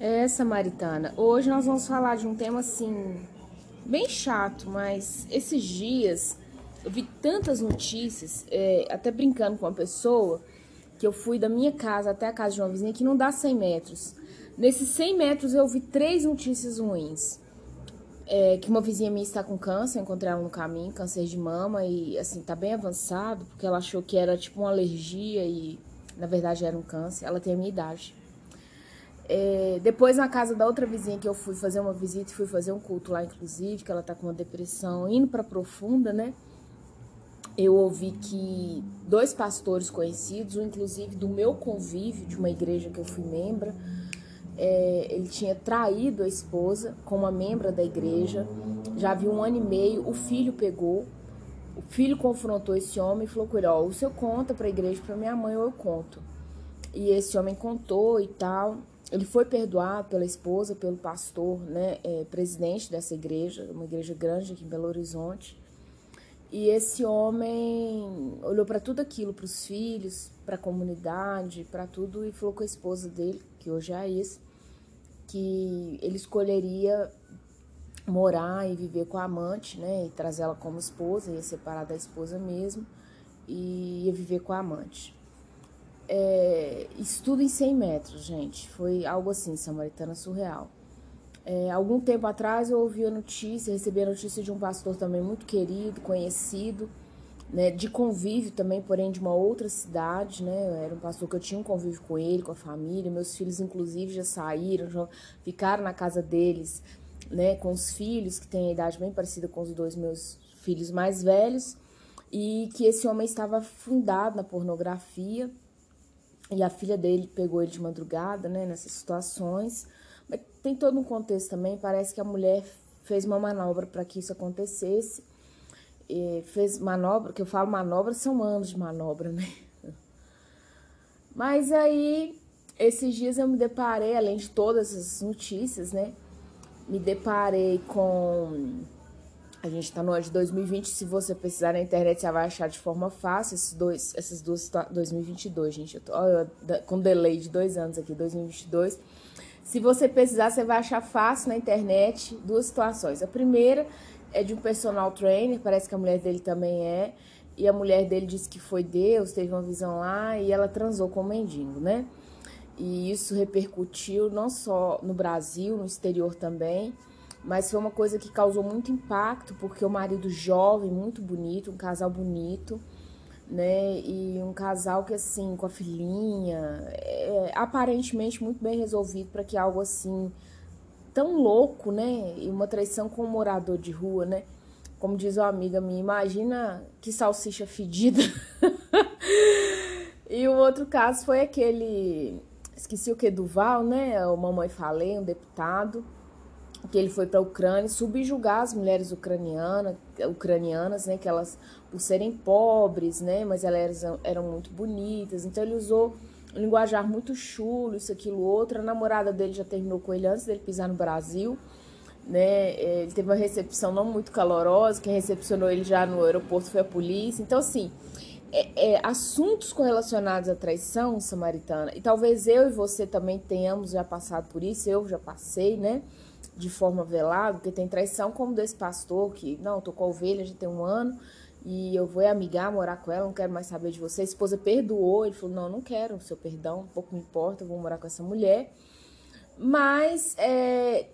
É, Samaritana. Hoje nós vamos falar de um tema assim, bem chato, mas esses dias eu vi tantas notícias, é, até brincando com uma pessoa, que eu fui da minha casa até a casa de uma vizinha que não dá 100 metros. Nesses 100 metros eu vi três notícias ruins. É, que uma vizinha minha está com câncer, encontrei ela no caminho, câncer de mama, e assim, tá bem avançado, porque ela achou que era tipo uma alergia e na verdade era um câncer. Ela tem a minha idade. É, depois, na casa da outra vizinha que eu fui fazer uma visita, fui fazer um culto lá, inclusive, que ela tá com uma depressão indo pra profunda, né? Eu ouvi que dois pastores conhecidos, um inclusive do meu convívio, de uma igreja que eu fui membro, é, ele tinha traído a esposa com uma membra da igreja. Já havia um ano e meio, o filho pegou, o filho confrontou esse homem e falou com ele: Ó, o senhor conta pra igreja, pra minha mãe, ou eu conto. E esse homem contou e tal ele foi perdoado pela esposa, pelo pastor, né, é, presidente dessa igreja, uma igreja grande aqui em Belo Horizonte. E esse homem olhou para tudo aquilo, para os filhos, para a comunidade, para tudo, e falou com a esposa dele, que hoje é a ex, que ele escolheria morar e viver com a amante, né, e trazer ela como esposa, ia separar da esposa mesmo, e ia viver com a amante é, estudo em 100 metros, gente. Foi algo assim, samaritana surreal. É, algum tempo atrás eu ouvi a notícia, recebi a notícia de um pastor também muito querido, conhecido, né, de convívio também, porém de uma outra cidade, né? Era um pastor que eu tinha um convívio com ele, com a família. Meus filhos, inclusive, já saíram, já ficaram na casa deles, né? Com os filhos, que têm a idade bem parecida com os dois meus filhos mais velhos. E que esse homem estava fundado na pornografia, e a filha dele pegou ele de madrugada, né, nessas situações. Mas tem todo um contexto também, parece que a mulher fez uma manobra para que isso acontecesse. E fez manobra, que eu falo manobra, são anos de manobra, né? Mas aí, esses dias eu me deparei, além de todas as notícias, né? Me deparei com a gente está no ano de 2020, se você precisar na internet, você vai achar de forma fácil esses dois, essas duas, 2022, gente, eu tô com delay de dois anos aqui, 2022. Se você precisar, você vai achar fácil na internet duas situações. A primeira é de um personal trainer, parece que a mulher dele também é, e a mulher dele disse que foi Deus, teve uma visão lá e ela transou com o mendigo, né? E isso repercutiu não só no Brasil, no exterior também mas foi uma coisa que causou muito impacto, porque o marido jovem, muito bonito, um casal bonito, né? E um casal que, assim, com a filhinha, é, aparentemente muito bem resolvido para que algo assim, tão louco, né? E uma traição com um morador de rua, né? Como diz uma amiga minha, imagina que salsicha fedida. e o outro caso foi aquele, esqueci o que, Duval, né? O Mamãe Falei, um deputado que ele foi para a Ucrânia subjugar as mulheres ucranianas, ucranianas, né, que elas por serem pobres, né, mas elas eram, eram muito bonitas. Então ele usou um linguajar muito chulo, isso aquilo outro. A namorada dele já terminou com ele antes dele pisar no Brasil, né? É, ele teve uma recepção não muito calorosa, quem recepcionou ele já no aeroporto foi a polícia. Então assim, é, é, assuntos correlacionados à traição samaritana, e talvez eu e você também tenhamos já passado por isso, eu já passei, né? de forma velada, porque tem traição como desse pastor que, não, tô com a ovelha, já tem um ano, e eu vou amigar, morar com ela, não quero mais saber de você. A esposa perdoou, ele falou, não, não quero o seu perdão, pouco me importa, eu vou morar com essa mulher. Mas é,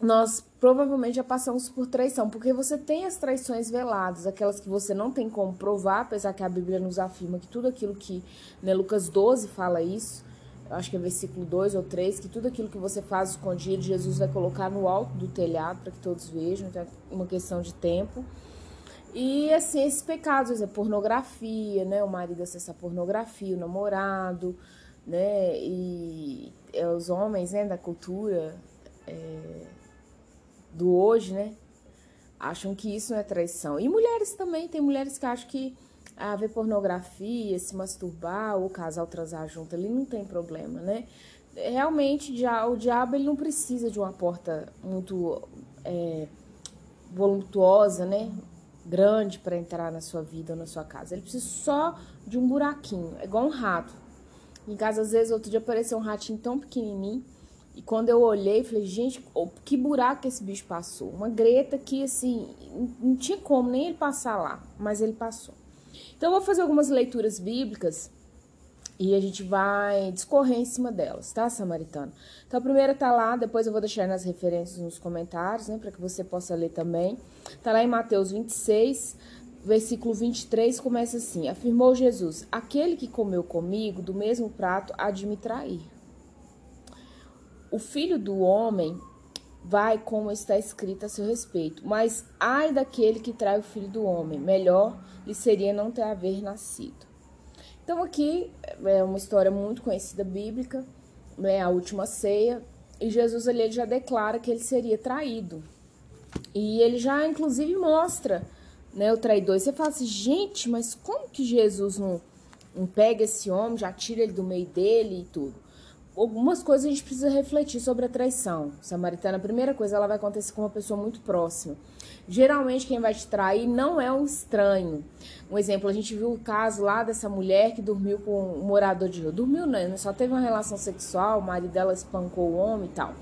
nós provavelmente já passamos por traição, porque você tem as traições veladas, aquelas que você não tem como provar, apesar que a Bíblia nos afirma que tudo aquilo que, né, Lucas 12 fala isso, acho que é versículo 2 ou 3, que tudo aquilo que você faz escondido, Jesus vai colocar no alto do telhado para que todos vejam, então é uma questão de tempo. E assim, esses pecados, é pornografia, né? O marido acessa pornografia, o namorado, né? E é, os homens, né, da cultura é, do hoje, né? Acham que isso não é traição. E mulheres também, tem mulheres que acham que a ver pornografia, se masturbar o casal transar junto ali, não tem problema, né? Realmente, o diabo ele não precisa de uma porta muito é, voluptuosa, né? Grande para entrar na sua vida ou na sua casa. Ele precisa só de um buraquinho, é igual um rato. Em casa, às vezes, outro dia apareceu um ratinho tão pequenininho E quando eu olhei, falei, gente, que buraco esse bicho passou. Uma greta que, assim, não tinha como nem ele passar lá, mas ele passou. Então, eu vou fazer algumas leituras bíblicas e a gente vai discorrer em cima delas, tá, Samaritano? Então, a primeira tá lá, depois eu vou deixar nas referências nos comentários, né, para que você possa ler também. Tá lá em Mateus 26, versículo 23, começa assim: Afirmou Jesus: Aquele que comeu comigo do mesmo prato há de me trair. O filho do homem vai como está escrito a seu respeito, mas ai daquele que trai o filho do homem, melhor lhe seria não ter haver nascido. Então aqui é uma história muito conhecida bíblica, né, a última ceia, e Jesus ali já declara que ele seria traído. E ele já inclusive mostra, né, o traidor. Você fala assim, gente, mas como que Jesus não, não pega esse homem, já tira ele do meio dele e tudo? Algumas coisas a gente precisa refletir sobre a traição. Samaritana, a primeira coisa, ela vai acontecer com uma pessoa muito próxima. Geralmente quem vai te trair não é um estranho. Um exemplo, a gente viu o caso lá dessa mulher que dormiu com um morador de rua. Dormiu né? só teve uma relação sexual, o marido dela espancou o homem e tal.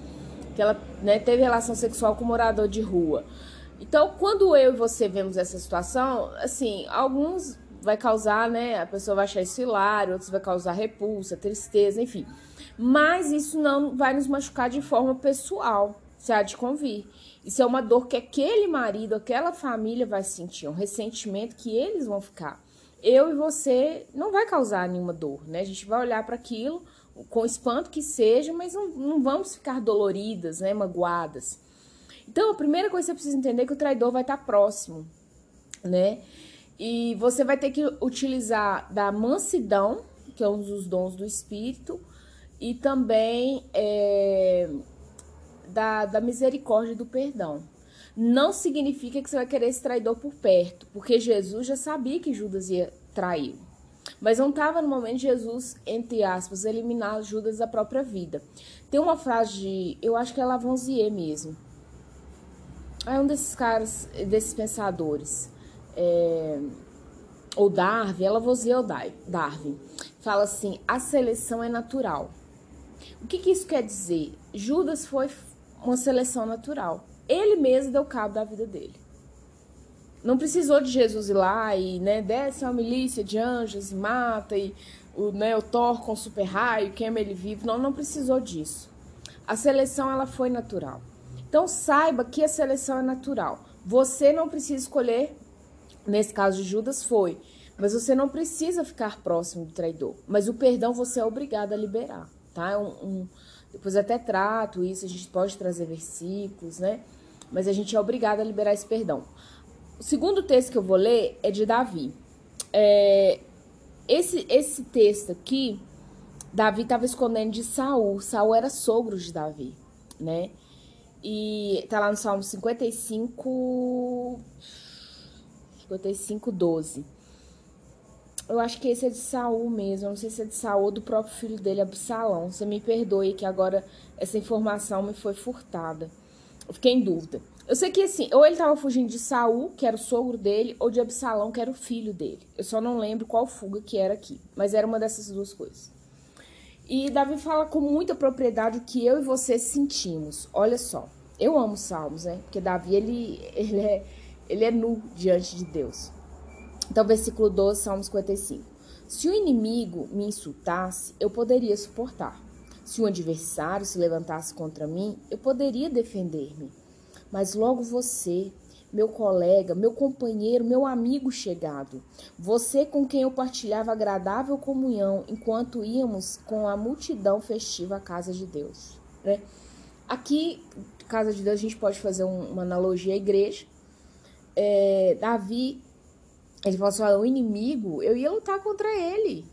Que ela né, teve relação sexual com um morador de rua. Então, quando eu e você vemos essa situação, assim, alguns vai causar, né? A pessoa vai achar isso hilário, outros vai causar repulsa, tristeza, enfim. Mas isso não vai nos machucar de forma pessoal, se há de convir. Isso é uma dor que aquele marido, aquela família vai sentir, um ressentimento que eles vão ficar. Eu e você não vai causar nenhuma dor, né? A gente vai olhar para aquilo com espanto que seja, mas não, não vamos ficar doloridas, né? Magoadas. Então, a primeira coisa que você precisa entender é que o traidor vai estar próximo, né? E você vai ter que utilizar da mansidão, que é um dos dons do Espírito, e também é, da, da misericórdia e do perdão. Não significa que você vai querer esse traidor por perto, porque Jesus já sabia que Judas ia trair. Mas não estava no momento de Jesus, entre aspas, eliminar Judas da própria vida. Tem uma frase de, eu acho que é Lavoisier mesmo. É um desses caras, desses pensadores. É, ou Darwin, é Lavoisier ou Darwin. Fala assim, a seleção é natural. O que, que isso quer dizer? Judas foi uma seleção natural. Ele mesmo deu cabo da vida dele. Não precisou de Jesus ir lá e né, desce uma milícia de anjos e mata e o, né, o Thor com super raio, queima ele vivo. Não, não precisou disso. A seleção ela foi natural. Então saiba que a seleção é natural. Você não precisa escolher, nesse caso de Judas foi, mas você não precisa ficar próximo do traidor. Mas o perdão você é obrigado a liberar tá? É um, um, depois até trato isso, a gente pode trazer versículos, né? Mas a gente é obrigado a liberar esse perdão. O segundo texto que eu vou ler é de Davi. É, esse, esse texto aqui, Davi estava escondendo de Saul. Saul era sogro de Davi, né? E tá lá no Salmo 55, 55, 12. Eu acho que esse é de Saul mesmo. Eu não sei se é de Saul ou do próprio filho dele, Absalão. Você me perdoe que agora essa informação me foi furtada. Eu fiquei em dúvida. Eu sei que assim, ou ele estava fugindo de Saul, que era o sogro dele, ou de Absalão, que era o filho dele. Eu só não lembro qual fuga que era aqui, mas era uma dessas duas coisas. E Davi fala com muita propriedade o que eu e você sentimos. Olha só, eu amo Salmos, né? Porque Davi ele, ele é ele é nu diante de Deus. Então, versículo 12, Salmo 55. Se o inimigo me insultasse, eu poderia suportar. Se um adversário se levantasse contra mim, eu poderia defender-me. Mas logo você, meu colega, meu companheiro, meu amigo chegado, você com quem eu partilhava agradável comunhão enquanto íamos com a multidão festiva à casa de Deus. Né? Aqui, casa de Deus, a gente pode fazer uma analogia à igreja. É, Davi ele falou assim: o inimigo, eu ia lutar contra ele.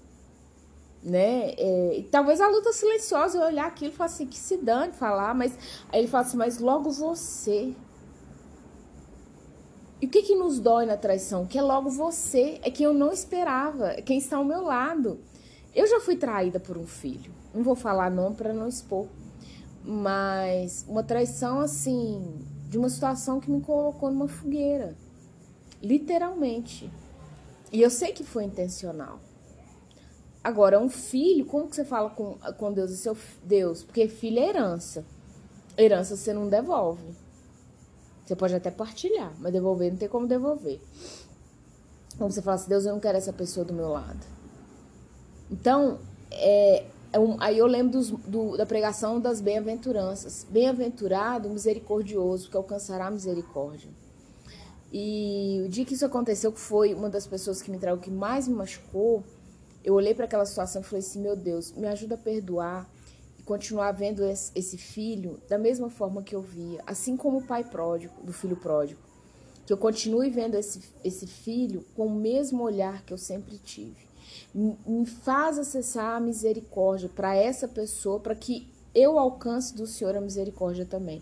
Né? É, talvez a luta silenciosa, eu olhar aquilo e falar assim: que se dane falar, mas aí ele fala assim: mas logo você. E o que, que nos dói na traição? Que é logo você, é quem eu não esperava, é quem está ao meu lado. Eu já fui traída por um filho. Não vou falar não para não expor. Mas uma traição assim, de uma situação que me colocou numa fogueira. Literalmente. E eu sei que foi intencional. Agora, um filho, como que você fala com, com Deus e seu Deus? Porque filho é herança. Herança você não devolve. Você pode até partilhar, mas devolver não tem como devolver. Como você fala assim, Deus, eu não quero essa pessoa do meu lado. Então, é, é um, aí eu lembro dos, do, da pregação das bem-aventuranças. Bem-aventurado, misericordioso, que alcançará a misericórdia. E o dia que isso aconteceu, que foi uma das pessoas que me traiu, que mais me machucou, eu olhei para aquela situação e falei assim: meu Deus, me ajuda a perdoar e continuar vendo esse filho da mesma forma que eu via, assim como o pai pródigo, do filho pródigo. Que eu continue vendo esse, esse filho com o mesmo olhar que eu sempre tive me faz acessar a misericórdia para essa pessoa, para que eu alcance do Senhor a misericórdia também.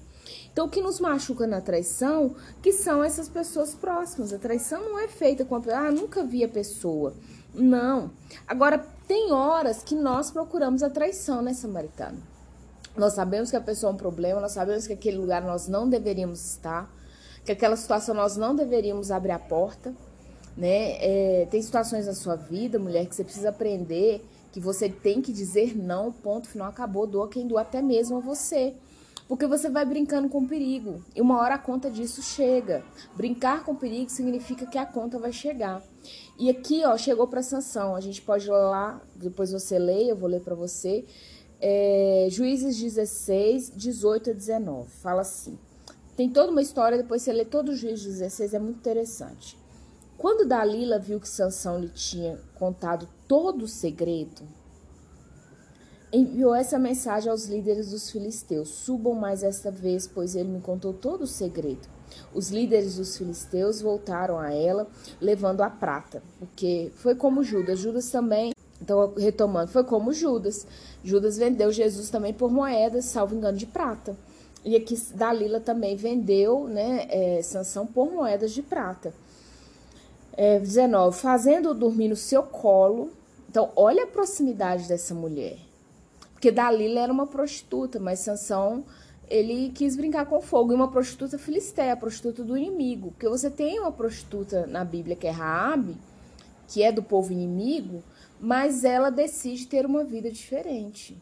Então, o que nos machuca na traição, que são essas pessoas próximas. A traição não é feita com a pessoa, ah, nunca vi a pessoa. Não. Agora, tem horas que nós procuramos a traição, né, Samaritano? Nós sabemos que a pessoa é um problema, nós sabemos que aquele lugar nós não deveríamos estar, que aquela situação nós não deveríamos abrir a porta né? É, tem situações na sua vida, mulher, que você precisa aprender que você tem que dizer não, ponto final, acabou, doa quem doa até mesmo a você. Porque você vai brincando com perigo e uma hora a conta disso chega. Brincar com perigo significa que a conta vai chegar. E aqui, ó, chegou para sanção. A gente pode ir lá, depois você lê, eu vou ler para você. É, Juízes 16, 18 a 19. Fala assim. Tem toda uma história, depois você lê todo o Juízes 16, é muito interessante. Quando Dalila viu que Sansão lhe tinha contado todo o segredo, enviou essa mensagem aos líderes dos filisteus: Subam mais esta vez, pois ele me contou todo o segredo. Os líderes dos filisteus voltaram a ela, levando a prata, porque foi como Judas. Judas também, então retomando, foi como Judas. Judas vendeu Jesus também por moedas, salvo engano, de prata. E aqui Dalila também vendeu, né, é, Sansão por moedas de prata. É, 19. Fazendo-o dormir no seu colo. Então, olha a proximidade dessa mulher. Porque Dalila era uma prostituta, mas Sansão, ele quis brincar com fogo. E uma prostituta filisteia, prostituta do inimigo. Porque você tem uma prostituta na Bíblia que é Raabe, que é do povo inimigo, mas ela decide ter uma vida diferente.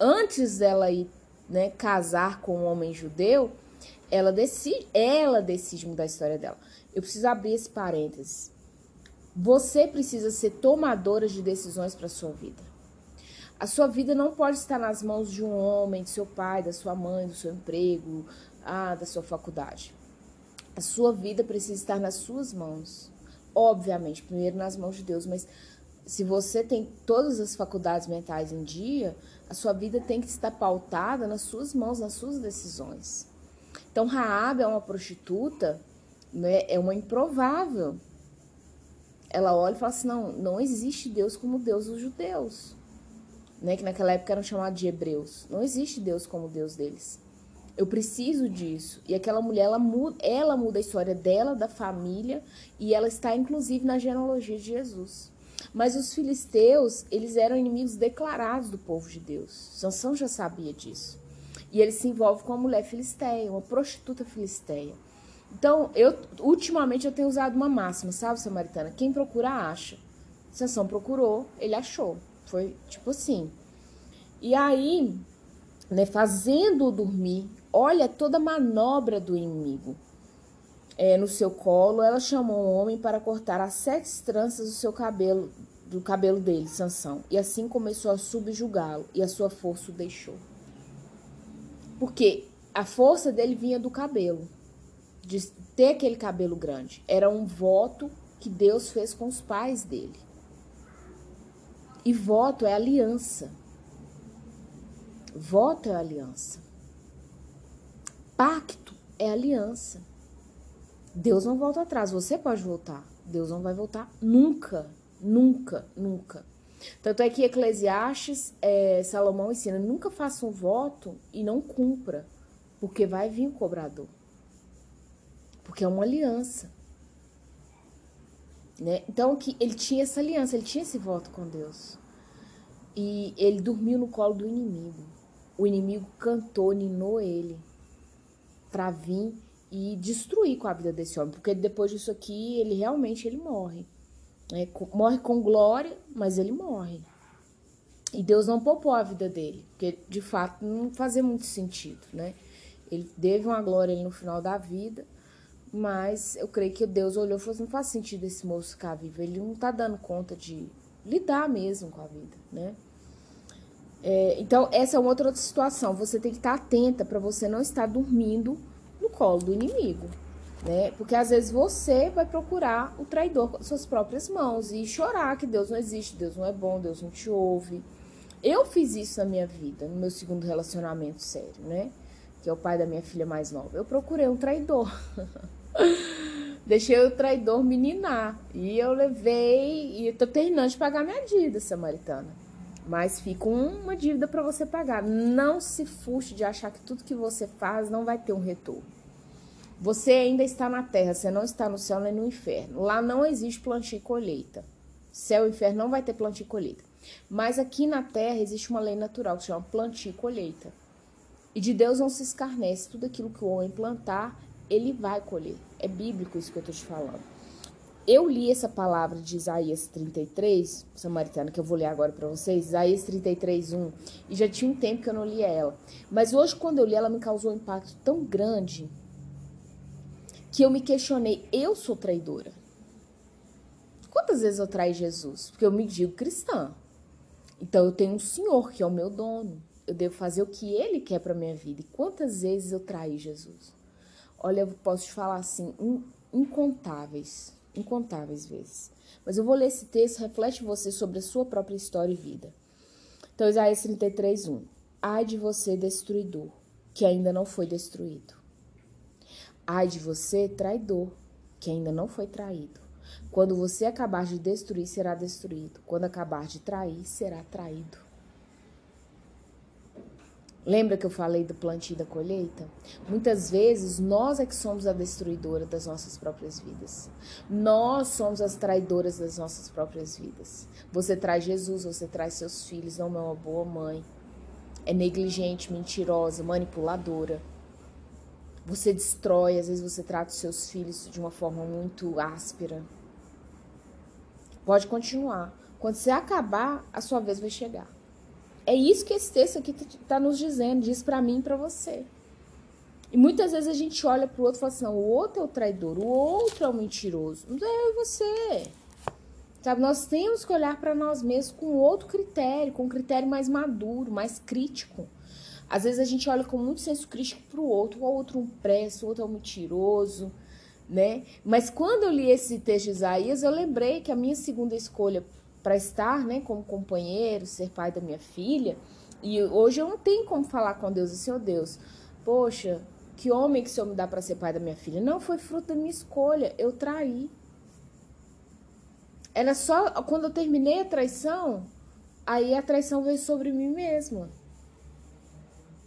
Antes dela ir né, casar com um homem judeu, ela decide, ela decide mudar a história dela. Eu preciso abrir esse parênteses. Você precisa ser tomadora de decisões para sua vida. A sua vida não pode estar nas mãos de um homem, de seu pai, da sua mãe, do seu emprego, ah, da sua faculdade. A sua vida precisa estar nas suas mãos. Obviamente, primeiro nas mãos de Deus, mas se você tem todas as faculdades mentais em dia, a sua vida tem que estar pautada nas suas mãos, nas suas decisões. Então, Raab é uma prostituta né, é uma improvável. Ela olha e fala assim: não, não existe Deus como Deus dos judeus, né, que naquela época eram chamados de hebreus. Não existe Deus como Deus deles. Eu preciso disso. E aquela mulher, ela muda, ela muda a história dela, da família, e ela está inclusive na genealogia de Jesus. Mas os filisteus, eles eram inimigos declarados do povo de Deus. Sansão já sabia disso. E ele se envolve com uma mulher filisteia, uma prostituta filisteia. Então, eu ultimamente eu tenho usado uma máxima, sabe, Samaritana? Quem procura, acha. Sansão procurou, ele achou. Foi tipo assim. E aí, né, fazendo-o dormir, olha toda a manobra do inimigo. É, no seu colo, ela chamou um homem para cortar as sete tranças do seu cabelo, do cabelo dele, Sansão, e assim começou a subjugá-lo, e a sua força o deixou. Porque a força dele vinha do cabelo de ter aquele cabelo grande. Era um voto que Deus fez com os pais dele. E voto é aliança. Voto é aliança. Pacto é aliança. Deus não volta atrás. Você pode voltar. Deus não vai voltar nunca. Nunca, nunca. Tanto é que Eclesiastes, é, Salomão ensina: nunca faça um voto e não cumpra, porque vai vir o cobrador porque é uma aliança. Né? Então que ele tinha essa aliança, ele tinha esse voto com Deus. E ele dormiu no colo do inimigo. O inimigo cantou, ninou ele para vir e destruir com a vida desse homem, porque depois disso aqui ele realmente ele morre. É, morre com glória, mas ele morre. E Deus não poupou a vida dele, porque de fato não fazia muito sentido, né? Ele teve uma glória no final da vida, mas eu creio que Deus olhou e falou assim, não faz sentido esse moço ficar vivo, ele não tá dando conta de lidar mesmo com a vida, né? É, então, essa é uma outra situação. Você tem que estar atenta para você não estar dormindo no colo do inimigo, né? Porque às vezes você vai procurar o traidor com suas próprias mãos e chorar que Deus não existe, Deus não é bom, Deus não te ouve. Eu fiz isso na minha vida, no meu segundo relacionamento sério, né? Que é o pai da minha filha mais nova. Eu procurei um traidor. Deixei o traidor meninar. E eu levei. E tô terminando de pagar minha dívida, samaritana. Mas fica uma dívida para você pagar. Não se fuste de achar que tudo que você faz não vai ter um retorno. Você ainda está na terra, você não está no céu nem no inferno. Lá não existe plantio e colheita. Céu e inferno não vai ter plantio e colheita. Mas aqui na terra existe uma lei natural que se chama plantio e colheita. E de Deus não se escarnece. Tudo aquilo que o homem plantar, ele vai colher. É bíblico isso que eu estou te falando. Eu li essa palavra de Isaías 33, samaritana, que eu vou ler agora para vocês, Isaías 33, 1, e já tinha um tempo que eu não lia ela. Mas hoje, quando eu li, ela me causou um impacto tão grande que eu me questionei: eu sou traidora? Quantas vezes eu traí Jesus? Porque eu me digo cristã. Então eu tenho um Senhor que é o meu dono. Eu devo fazer o que Ele quer para minha vida. E quantas vezes eu traí Jesus? Olha, eu posso te falar assim, incontáveis, incontáveis vezes. Mas eu vou ler esse texto, reflete você sobre a sua própria história e vida. Então, Isaías 33, 1. Ai de você, destruidor, que ainda não foi destruído. Ai de você, traidor, que ainda não foi traído. Quando você acabar de destruir, será destruído. Quando acabar de trair, será traído. Lembra que eu falei do plantio e da colheita? Muitas vezes nós é que somos a destruidora das nossas próprias vidas. Nós somos as traidoras das nossas próprias vidas. Você traz Jesus, você traz seus filhos, não é uma boa mãe. É negligente, mentirosa, manipuladora. Você destrói, às vezes você trata os seus filhos de uma forma muito áspera. Pode continuar. Quando você acabar, a sua vez vai chegar. É isso que esse texto aqui está nos dizendo, diz para mim e para você. E muitas vezes a gente olha para o outro e fala assim: não, o outro é o traidor, o outro é o mentiroso. Não é você. Sabe, nós temos que olhar para nós mesmos com outro critério, com um critério mais maduro, mais crítico. Às vezes a gente olha com muito senso crítico para o outro, o outro um presta, o outro é um mentiroso, né? Mas quando eu li esse texto de Isaías, eu lembrei que a minha segunda escolha para estar, né, como companheiro, ser pai da minha filha. E hoje eu não tenho como falar com Deus assim, oh Deus, poxa, que homem que o Senhor me dá para ser pai da minha filha? Não, foi fruto da minha escolha, eu traí. Era só quando eu terminei a traição, aí a traição veio sobre mim mesma.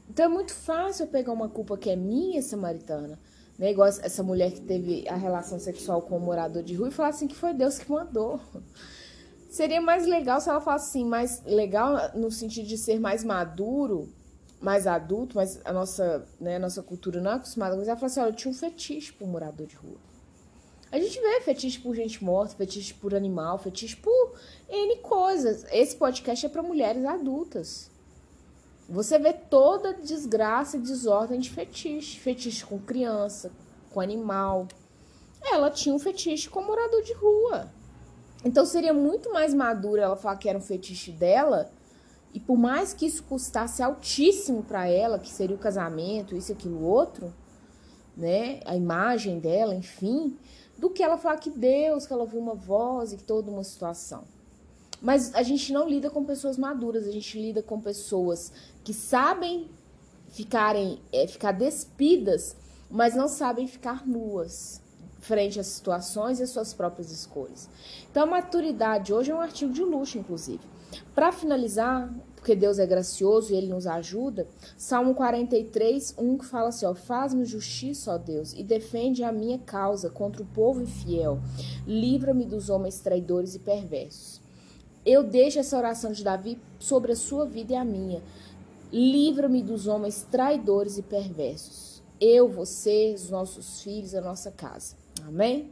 Então é muito fácil eu pegar uma culpa que é minha, samaritana, né? Igual essa mulher que teve a relação sexual com o morador de rua e falar assim que foi Deus que mandou. Seria mais legal se ela falasse assim, mais legal no sentido de ser mais maduro, mais adulto, mas a nossa, né, a nossa cultura não é acostumada com isso. Ela falou assim, olha, eu tinha um fetiche por morador de rua. A gente vê fetiche por gente morta, fetiche por animal, fetiche por N coisas. Esse podcast é para mulheres adultas. Você vê toda desgraça e desordem de fetiche. Fetiche com criança, com animal. Ela tinha um fetiche com morador de rua. Então seria muito mais madura ela falar que era um fetiche dela, e por mais que isso custasse altíssimo para ela, que seria o casamento, isso, aquilo, outro, né? A imagem dela, enfim, do que ela falar que Deus, que ela ouviu uma voz e que toda uma situação. Mas a gente não lida com pessoas maduras, a gente lida com pessoas que sabem ficarem, é, ficar despidas, mas não sabem ficar nuas frente às situações e às suas próprias escolhas. Então, a maturidade hoje é um artigo de luxo, inclusive. Para finalizar, porque Deus é gracioso e Ele nos ajuda, Salmo 43, 1 que fala assim: ó, Faz-me justiça, ó Deus, e defende a minha causa contra o povo infiel. Livra-me dos homens traidores e perversos. Eu deixo essa oração de Davi sobre a sua vida e a minha. Livra-me dos homens traidores e perversos. Eu, você, os nossos filhos, a nossa casa. Amém?